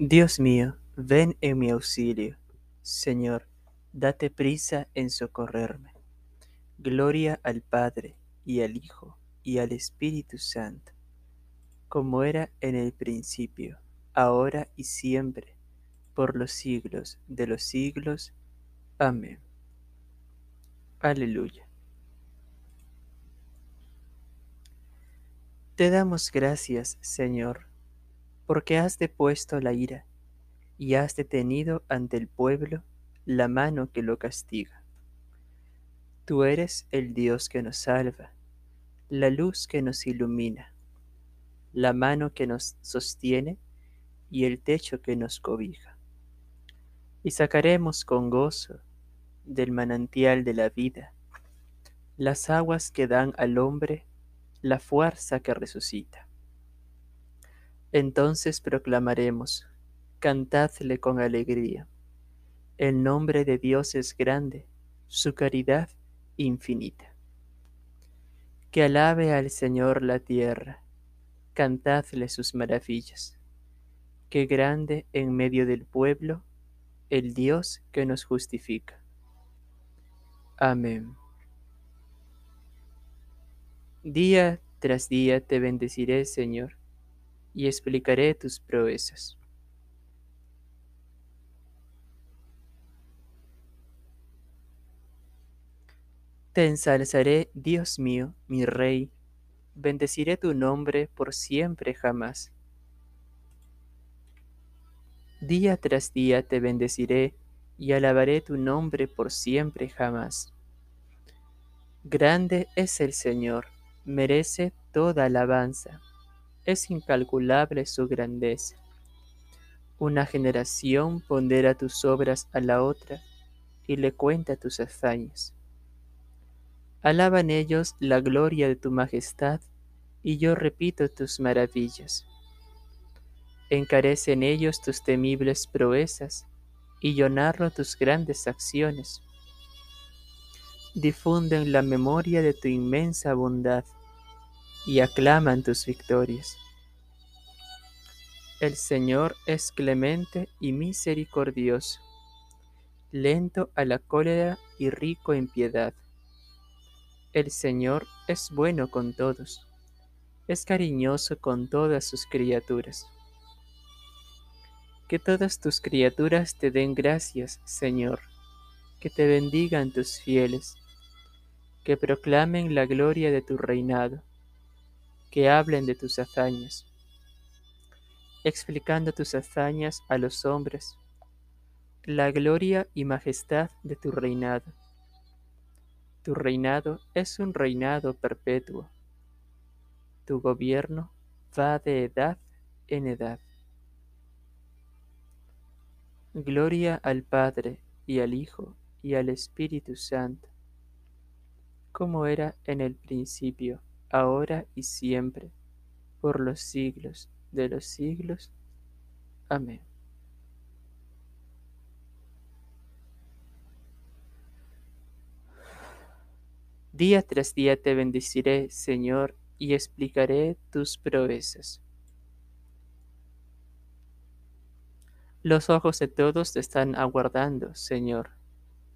Dios mío, ven en mi auxilio. Señor, date prisa en socorrerme. Gloria al Padre, y al Hijo, y al Espíritu Santo, como era en el principio, ahora y siempre, por los siglos de los siglos. Amén. Aleluya. Te damos gracias, Señor, porque has depuesto la ira y has detenido ante el pueblo la mano que lo castiga. Tú eres el Dios que nos salva, la luz que nos ilumina, la mano que nos sostiene y el techo que nos cobija. Y sacaremos con gozo del manantial de la vida las aguas que dan al hombre la fuerza que resucita. Entonces proclamaremos, cantadle con alegría. El nombre de Dios es grande, su caridad infinita. Que alabe al Señor la tierra, cantadle sus maravillas. Que grande en medio del pueblo el Dios que nos justifica. Amén. Día tras día te bendeciré, Señor, y explicaré tus proezas. Te ensalzaré, Dios mío, mi Rey, bendeciré tu nombre por siempre jamás. Día tras día te bendeciré y alabaré tu nombre por siempre jamás. Grande es el Señor, merece toda alabanza, es incalculable su grandeza. Una generación pondera tus obras a la otra y le cuenta tus hazañas. Alaban ellos la gloria de tu majestad, y yo repito tus maravillas. Encarecen ellos tus temibles proezas, y yo narro tus grandes acciones. Difunden la memoria de tu inmensa bondad, y aclaman tus victorias. El Señor es clemente y misericordioso, lento a la cólera y rico en piedad el Señor es bueno con todos, es cariñoso con todas sus criaturas. Que todas tus criaturas te den gracias, Señor, que te bendigan tus fieles, que proclamen la gloria de tu reinado, que hablen de tus hazañas, explicando tus hazañas a los hombres, la gloria y majestad de tu reinado tu reinado es un reinado perpetuo. Tu gobierno va de edad en edad. Gloria al Padre y al Hijo y al Espíritu Santo, como era en el principio, ahora y siempre, por los siglos de los siglos. Amén. Día tras día te bendeciré, Señor, y explicaré tus proezas. Los ojos de todos te están aguardando, Señor.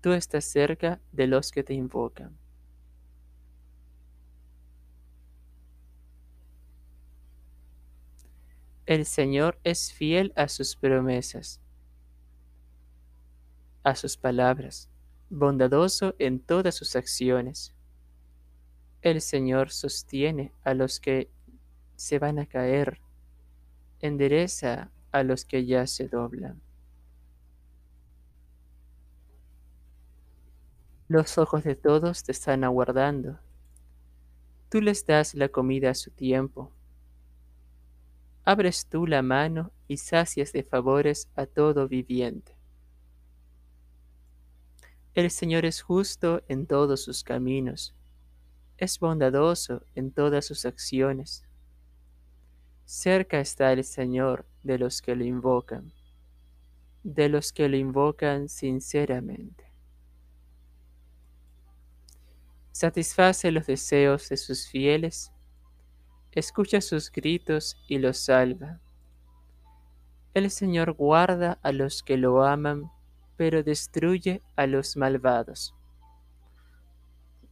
Tú estás cerca de los que te invocan. El Señor es fiel a sus promesas, a sus palabras, bondadoso en todas sus acciones. El Señor sostiene a los que se van a caer, endereza a los que ya se doblan. Los ojos de todos te están aguardando. Tú les das la comida a su tiempo. Abres tú la mano y sacias de favores a todo viviente. El Señor es justo en todos sus caminos es bondadoso en todas sus acciones. Cerca está el Señor de los que lo invocan, de los que lo invocan sinceramente. Satisface los deseos de sus fieles, escucha sus gritos y los salva. El Señor guarda a los que lo aman, pero destruye a los malvados.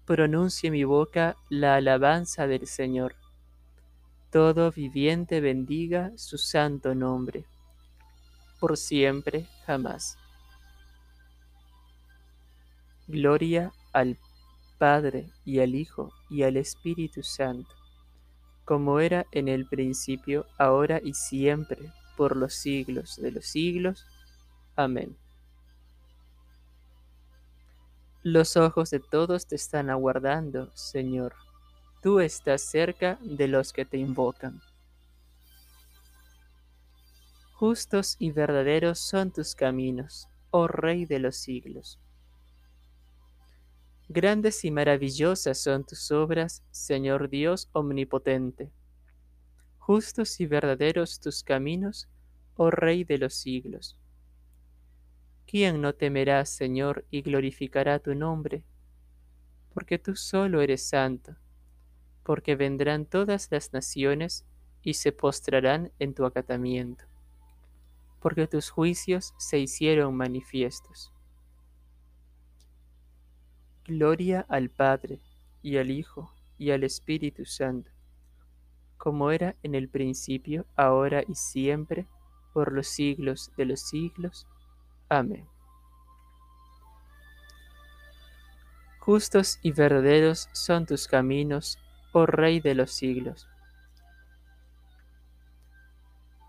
Pronuncie mi boca la alabanza del Señor. Todo viviente bendiga su santo nombre, por siempre jamás. Gloria al Padre y al Hijo y al Espíritu Santo, como era en el principio, ahora y siempre, por los siglos de los siglos. Amén. Los ojos de todos te están aguardando, Señor. Tú estás cerca de los que te invocan. Justos y verdaderos son tus caminos, oh Rey de los siglos. Grandes y maravillosas son tus obras, Señor Dios omnipotente. Justos y verdaderos tus caminos, oh Rey de los siglos. ¿Quién no temerá, Señor, y glorificará tu nombre? Porque tú solo eres santo, porque vendrán todas las naciones y se postrarán en tu acatamiento, porque tus juicios se hicieron manifiestos. Gloria al Padre, y al Hijo, y al Espíritu Santo, como era en el principio, ahora y siempre, por los siglos de los siglos. Amén. Justos y verdaderos son tus caminos, oh Rey de los siglos.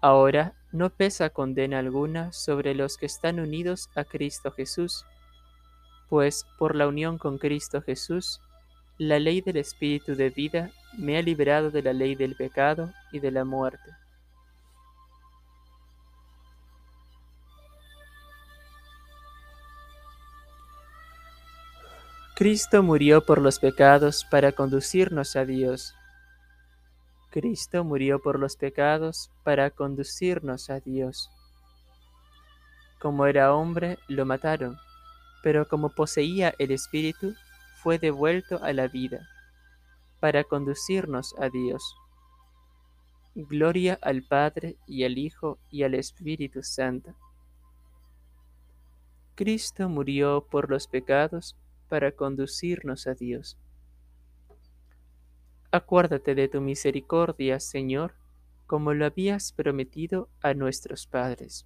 Ahora no pesa condena alguna sobre los que están unidos a Cristo Jesús, pues por la unión con Cristo Jesús, la ley del Espíritu de vida me ha librado de la ley del pecado y de la muerte. Cristo murió por los pecados para conducirnos a Dios. Cristo murió por los pecados para conducirnos a Dios. Como era hombre, lo mataron, pero como poseía el Espíritu, fue devuelto a la vida, para conducirnos a Dios. Gloria al Padre y al Hijo y al Espíritu Santo. Cristo murió por los pecados para conducirnos a Dios. Acuérdate de tu misericordia, Señor, como lo habías prometido a nuestros padres.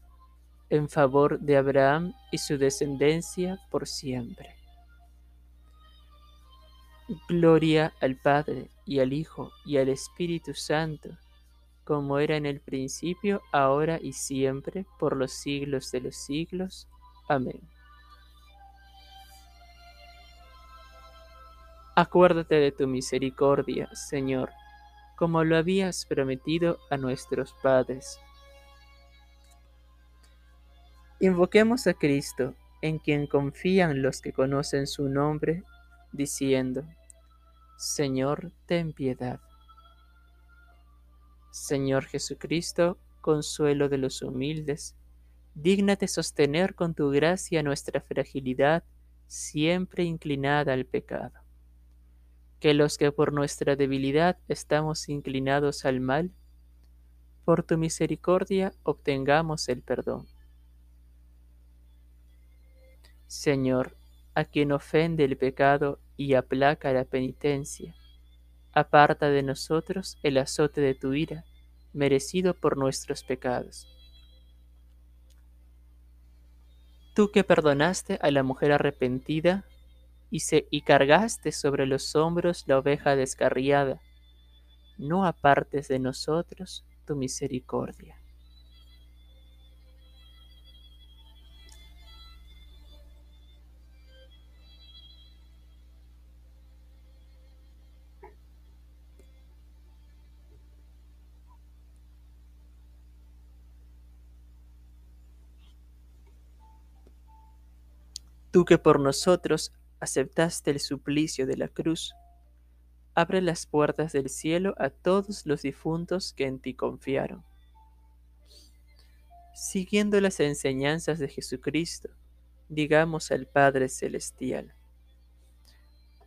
en favor de Abraham y su descendencia por siempre. Gloria al Padre y al Hijo y al Espíritu Santo, como era en el principio, ahora y siempre, por los siglos de los siglos. Amén. Acuérdate de tu misericordia, Señor, como lo habías prometido a nuestros padres. Invoquemos a Cristo, en quien confían los que conocen su nombre, diciendo, Señor, ten piedad. Señor Jesucristo, consuelo de los humildes, dígnate sostener con tu gracia nuestra fragilidad, siempre inclinada al pecado. Que los que por nuestra debilidad estamos inclinados al mal, por tu misericordia obtengamos el perdón. Señor, a quien ofende el pecado y aplaca la penitencia, aparta de nosotros el azote de tu ira, merecido por nuestros pecados. Tú que perdonaste a la mujer arrepentida y, se, y cargaste sobre los hombros la oveja descarriada, no apartes de nosotros tu misericordia. Tú que por nosotros aceptaste el suplicio de la cruz, abre las puertas del cielo a todos los difuntos que en ti confiaron. Siguiendo las enseñanzas de Jesucristo, digamos al Padre Celestial,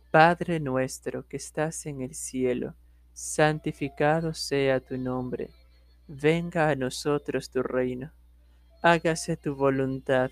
Padre nuestro que estás en el cielo, santificado sea tu nombre, venga a nosotros tu reino, hágase tu voluntad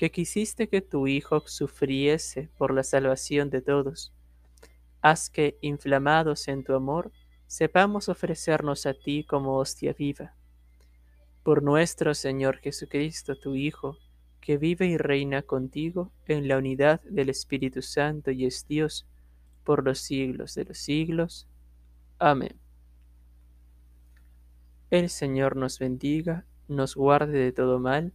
que quisiste que tu Hijo sufriese por la salvación de todos. Haz que, inflamados en tu amor, sepamos ofrecernos a ti como hostia viva. Por nuestro Señor Jesucristo, tu Hijo, que vive y reina contigo en la unidad del Espíritu Santo y es Dios, por los siglos de los siglos. Amén. El Señor nos bendiga, nos guarde de todo mal,